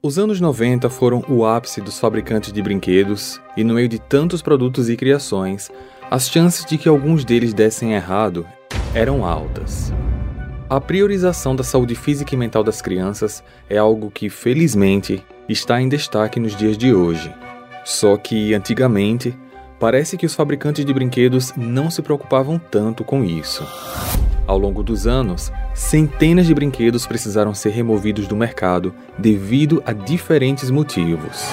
Os anos 90 foram o ápice dos fabricantes de brinquedos, e no meio de tantos produtos e criações, as chances de que alguns deles dessem errado eram altas. A priorização da saúde física e mental das crianças é algo que, felizmente, está em destaque nos dias de hoje. Só que, antigamente, parece que os fabricantes de brinquedos não se preocupavam tanto com isso. Ao longo dos anos, centenas de brinquedos precisaram ser removidos do mercado devido a diferentes motivos.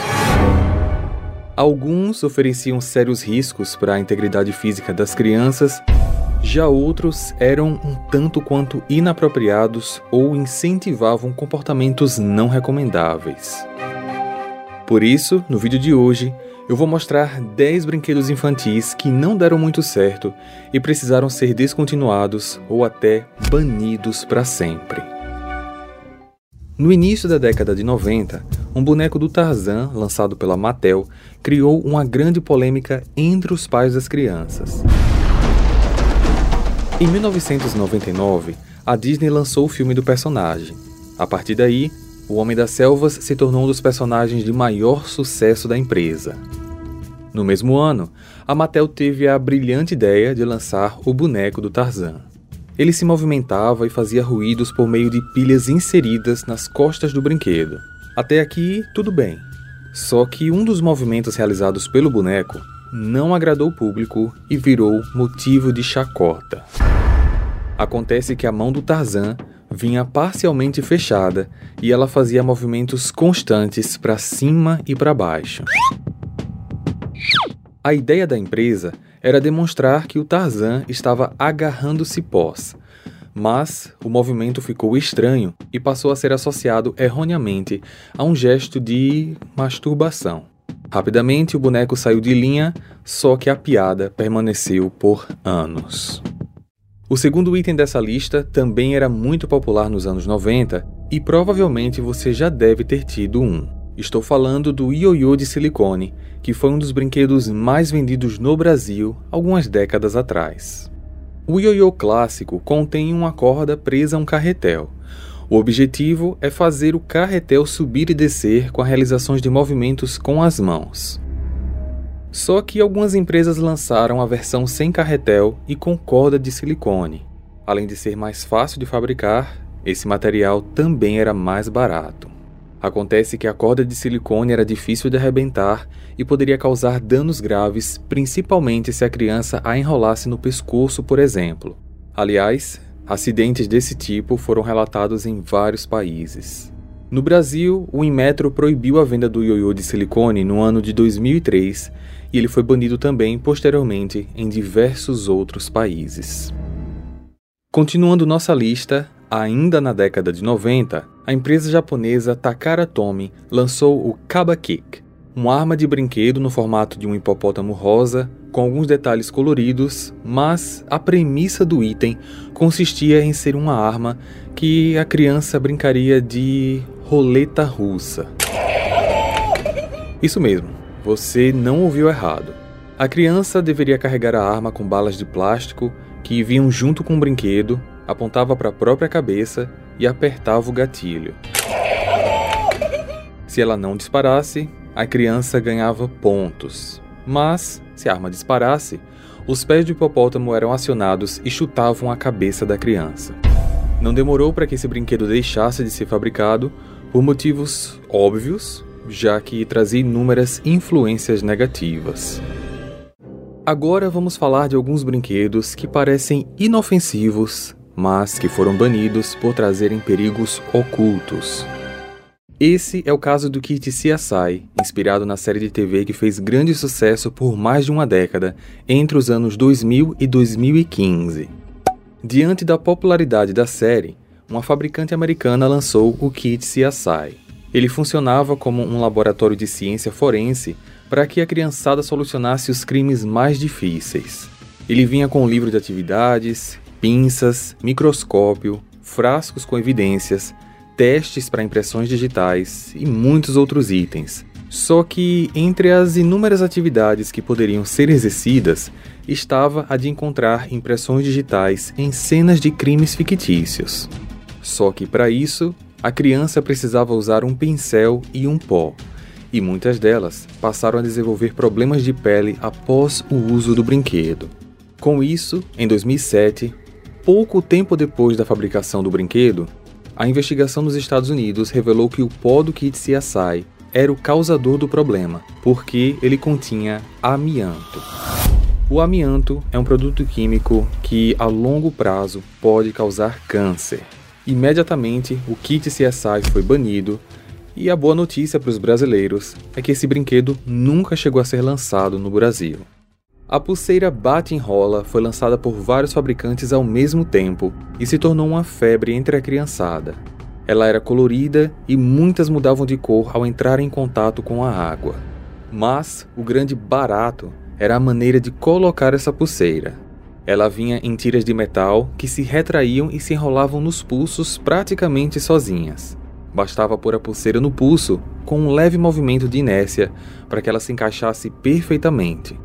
Alguns ofereciam sérios riscos para a integridade física das crianças, já outros eram um tanto quanto inapropriados ou incentivavam comportamentos não recomendáveis. Por isso, no vídeo de hoje, eu vou mostrar 10 brinquedos infantis que não deram muito certo e precisaram ser descontinuados ou até banidos para sempre. No início da década de 90, um boneco do Tarzan, lançado pela Mattel, criou uma grande polêmica entre os pais das crianças. Em 1999, a Disney lançou o filme do personagem. A partir daí, o Homem das Selvas se tornou um dos personagens de maior sucesso da empresa. No mesmo ano, a Mattel teve a brilhante ideia de lançar o boneco do Tarzan. Ele se movimentava e fazia ruídos por meio de pilhas inseridas nas costas do brinquedo. Até aqui, tudo bem. Só que um dos movimentos realizados pelo boneco não agradou o público e virou motivo de chacota. Acontece que a mão do Tarzan vinha parcialmente fechada e ela fazia movimentos constantes para cima e para baixo. A ideia da empresa era demonstrar que o Tarzan estava agarrando cipós, mas o movimento ficou estranho e passou a ser associado erroneamente a um gesto de masturbação. Rapidamente o boneco saiu de linha, só que a piada permaneceu por anos. O segundo item dessa lista também era muito popular nos anos 90 e provavelmente você já deve ter tido um. Estou falando do ioiô de silicone, que foi um dos brinquedos mais vendidos no Brasil algumas décadas atrás. O ioiô clássico contém uma corda presa a um carretel. O objetivo é fazer o carretel subir e descer com a realização de movimentos com as mãos. Só que algumas empresas lançaram a versão sem carretel e com corda de silicone. Além de ser mais fácil de fabricar, esse material também era mais barato. Acontece que a corda de silicone era difícil de arrebentar e poderia causar danos graves, principalmente se a criança a enrolasse no pescoço, por exemplo. Aliás, acidentes desse tipo foram relatados em vários países. No Brasil, o Inmetro proibiu a venda do ioiô de silicone no ano de 2003 e ele foi banido também posteriormente em diversos outros países. Continuando nossa lista, ainda na década de 90, a empresa japonesa Takara Tomy lançou o Kaba Kick, uma arma de brinquedo no formato de um hipopótamo rosa, com alguns detalhes coloridos, mas a premissa do item consistia em ser uma arma que a criança brincaria de roleta russa. Isso mesmo, você não ouviu errado. A criança deveria carregar a arma com balas de plástico que vinham junto com o brinquedo, apontava para a própria cabeça e apertava o gatilho. Se ela não disparasse, a criança ganhava pontos. Mas, se a arma disparasse, os pés do hipopótamo eram acionados e chutavam a cabeça da criança. Não demorou para que esse brinquedo deixasse de ser fabricado por motivos óbvios, já que trazia inúmeras influências negativas. Agora vamos falar de alguns brinquedos que parecem inofensivos, mas que foram banidos por trazerem perigos ocultos. Esse é o caso do kit CSI, inspirado na série de TV que fez grande sucesso por mais de uma década, entre os anos 2000 e 2015. Diante da popularidade da série, uma fabricante americana lançou o kit CSI. Ele funcionava como um laboratório de ciência forense para que a criançada solucionasse os crimes mais difíceis. Ele vinha com um livro de atividades, pinças, microscópio, frascos com evidências, testes para impressões digitais e muitos outros itens. Só que entre as inúmeras atividades que poderiam ser exercidas estava a de encontrar impressões digitais em cenas de crimes fictícios. Só que para isso a criança precisava usar um pincel e um pó, e muitas delas passaram a desenvolver problemas de pele após o uso do brinquedo. Com isso, em 2007, pouco tempo depois da fabricação do brinquedo, a investigação nos Estados Unidos revelou que o pó do kit CSI era o causador do problema, porque ele continha amianto. O amianto é um produto químico que, a longo prazo, pode causar câncer. Imediatamente, o kit CSI foi banido, e a boa notícia para os brasileiros é que esse brinquedo nunca chegou a ser lançado no Brasil. A pulseira bate-enrola foi lançada por vários fabricantes ao mesmo tempo e se tornou uma febre entre a criançada. Ela era colorida e muitas mudavam de cor ao entrar em contato com a água. Mas o grande barato era a maneira de colocar essa pulseira. Ela vinha em tiras de metal que se retraíam e se enrolavam nos pulsos praticamente sozinhas. Bastava pôr a pulseira no pulso com um leve movimento de inércia para que ela se encaixasse perfeitamente.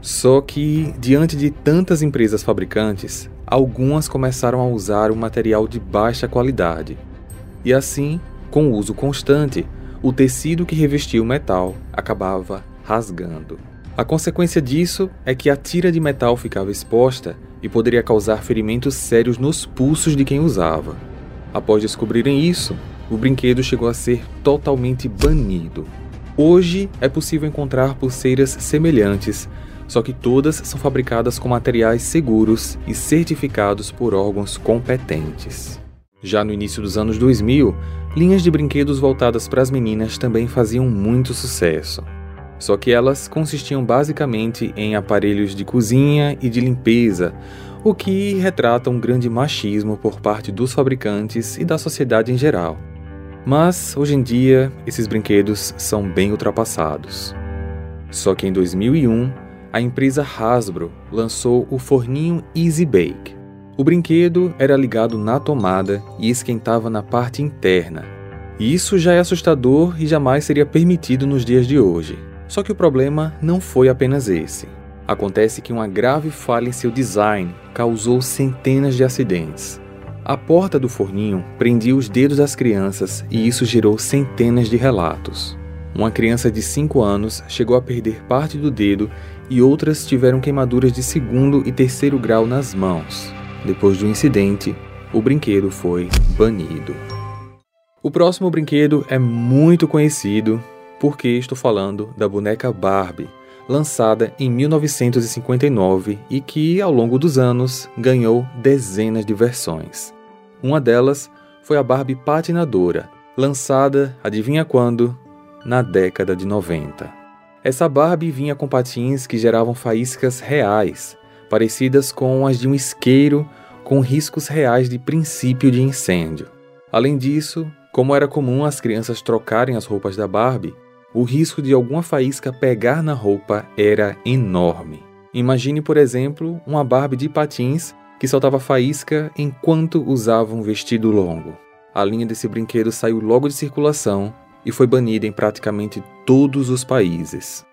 Só que, diante de tantas empresas fabricantes, algumas começaram a usar um material de baixa qualidade. E assim, com o uso constante, o tecido que revestia o metal acabava rasgando. A consequência disso é que a tira de metal ficava exposta e poderia causar ferimentos sérios nos pulsos de quem usava. Após descobrirem isso, o brinquedo chegou a ser totalmente banido. Hoje é possível encontrar pulseiras semelhantes, só que todas são fabricadas com materiais seguros e certificados por órgãos competentes. Já no início dos anos 2000, linhas de brinquedos voltadas para as meninas também faziam muito sucesso só que elas consistiam basicamente em aparelhos de cozinha e de limpeza, o que retrata um grande machismo por parte dos fabricantes e da sociedade em geral. Mas, hoje em dia, esses brinquedos são bem ultrapassados. Só que em 2001, a empresa Hasbro lançou o forninho Easy Bake. O brinquedo era ligado na tomada e esquentava na parte interna. Isso já é assustador e jamais seria permitido nos dias de hoje. Só que o problema não foi apenas esse. Acontece que uma grave falha em seu design causou centenas de acidentes. A porta do forninho prendia os dedos das crianças e isso gerou centenas de relatos. Uma criança de 5 anos chegou a perder parte do dedo e outras tiveram queimaduras de segundo e terceiro grau nas mãos. Depois do incidente, o brinquedo foi banido. O próximo brinquedo é muito conhecido porque estou falando da boneca Barbie, lançada em 1959 e que, ao longo dos anos, ganhou dezenas de versões. Uma delas foi a Barbie patinadora, lançada, adivinha quando? Na década de 90. Essa Barbie vinha com patins que geravam faíscas reais, parecidas com as de um isqueiro com riscos reais de princípio de incêndio. Além disso, como era comum as crianças trocarem as roupas da Barbie, o risco de alguma faísca pegar na roupa era enorme. Imagine, por exemplo, uma Barbie de patins que soltava faísca enquanto usava um vestido longo. A linha desse brinquedo saiu logo de circulação e foi banida em praticamente todos os países.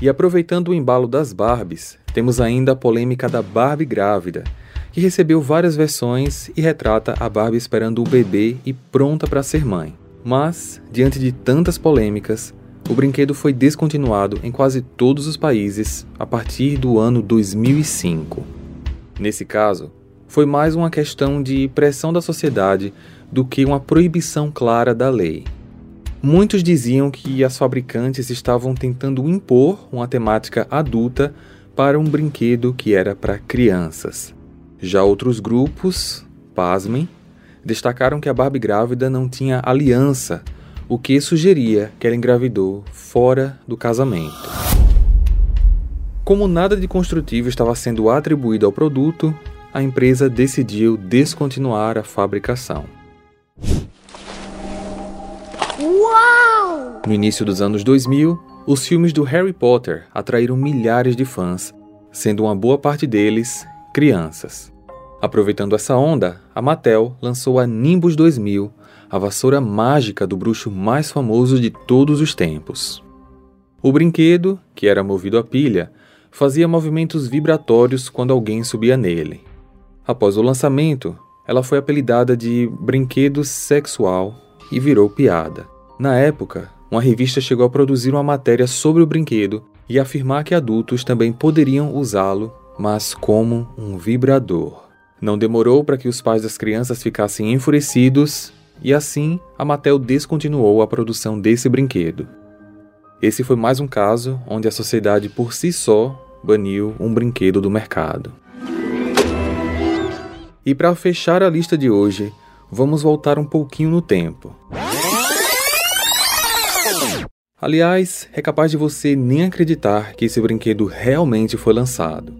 E aproveitando o embalo das Barbies, temos ainda a polêmica da Barbie grávida, que recebeu várias versões e retrata a Barbie esperando o bebê e pronta para ser mãe. Mas, diante de tantas polêmicas, o brinquedo foi descontinuado em quase todos os países a partir do ano 2005. Nesse caso, foi mais uma questão de pressão da sociedade do que uma proibição clara da lei. Muitos diziam que as fabricantes estavam tentando impor uma temática adulta para um brinquedo que era para crianças. Já outros grupos, pasmem, destacaram que a Barbie grávida não tinha aliança o que sugeria que ela engravidou fora do casamento. Como nada de construtivo estava sendo atribuído ao produto, a empresa decidiu descontinuar a fabricação. Uau! No início dos anos 2000, os filmes do Harry Potter atraíram milhares de fãs, sendo uma boa parte deles crianças. Aproveitando essa onda, a Mattel lançou a Nimbus 2000, a vassoura mágica do bruxo mais famoso de todos os tempos. O brinquedo, que era movido a pilha, fazia movimentos vibratórios quando alguém subia nele. Após o lançamento, ela foi apelidada de brinquedo sexual e virou piada. Na época, uma revista chegou a produzir uma matéria sobre o brinquedo e afirmar que adultos também poderiam usá-lo, mas como um vibrador. Não demorou para que os pais das crianças ficassem enfurecidos e assim a Mattel descontinuou a produção desse brinquedo. Esse foi mais um caso onde a sociedade por si só baniu um brinquedo do mercado. E para fechar a lista de hoje, vamos voltar um pouquinho no tempo. Aliás, é capaz de você nem acreditar que esse brinquedo realmente foi lançado.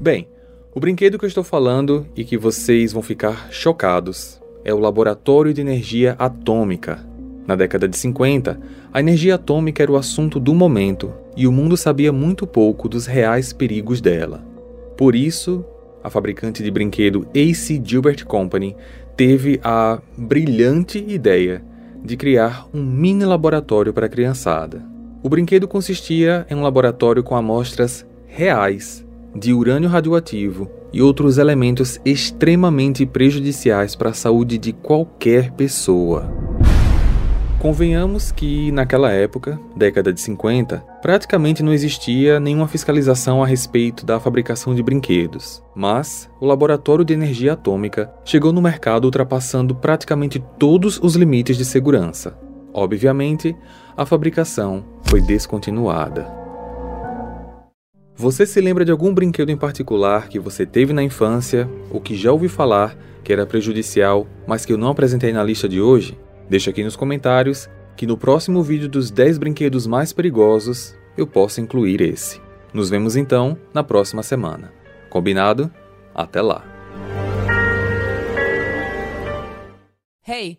Bem, o brinquedo que eu estou falando e que vocês vão ficar chocados é o Laboratório de Energia Atômica. Na década de 50, a energia atômica era o assunto do momento e o mundo sabia muito pouco dos reais perigos dela. Por isso, a fabricante de brinquedo AC Gilbert Company teve a brilhante ideia de criar um mini laboratório para a criançada. O brinquedo consistia em um laboratório com amostras reais de urânio radioativo e outros elementos extremamente prejudiciais para a saúde de qualquer pessoa. Convenhamos que, naquela época, década de 50, praticamente não existia nenhuma fiscalização a respeito da fabricação de brinquedos. Mas o laboratório de energia atômica chegou no mercado ultrapassando praticamente todos os limites de segurança. Obviamente, a fabricação foi descontinuada. Você se lembra de algum brinquedo em particular que você teve na infância ou que já ouviu falar que era prejudicial, mas que eu não apresentei na lista de hoje? Deixa aqui nos comentários que no próximo vídeo dos 10 brinquedos mais perigosos eu posso incluir esse. Nos vemos então na próxima semana. Combinado? Até lá! Hey,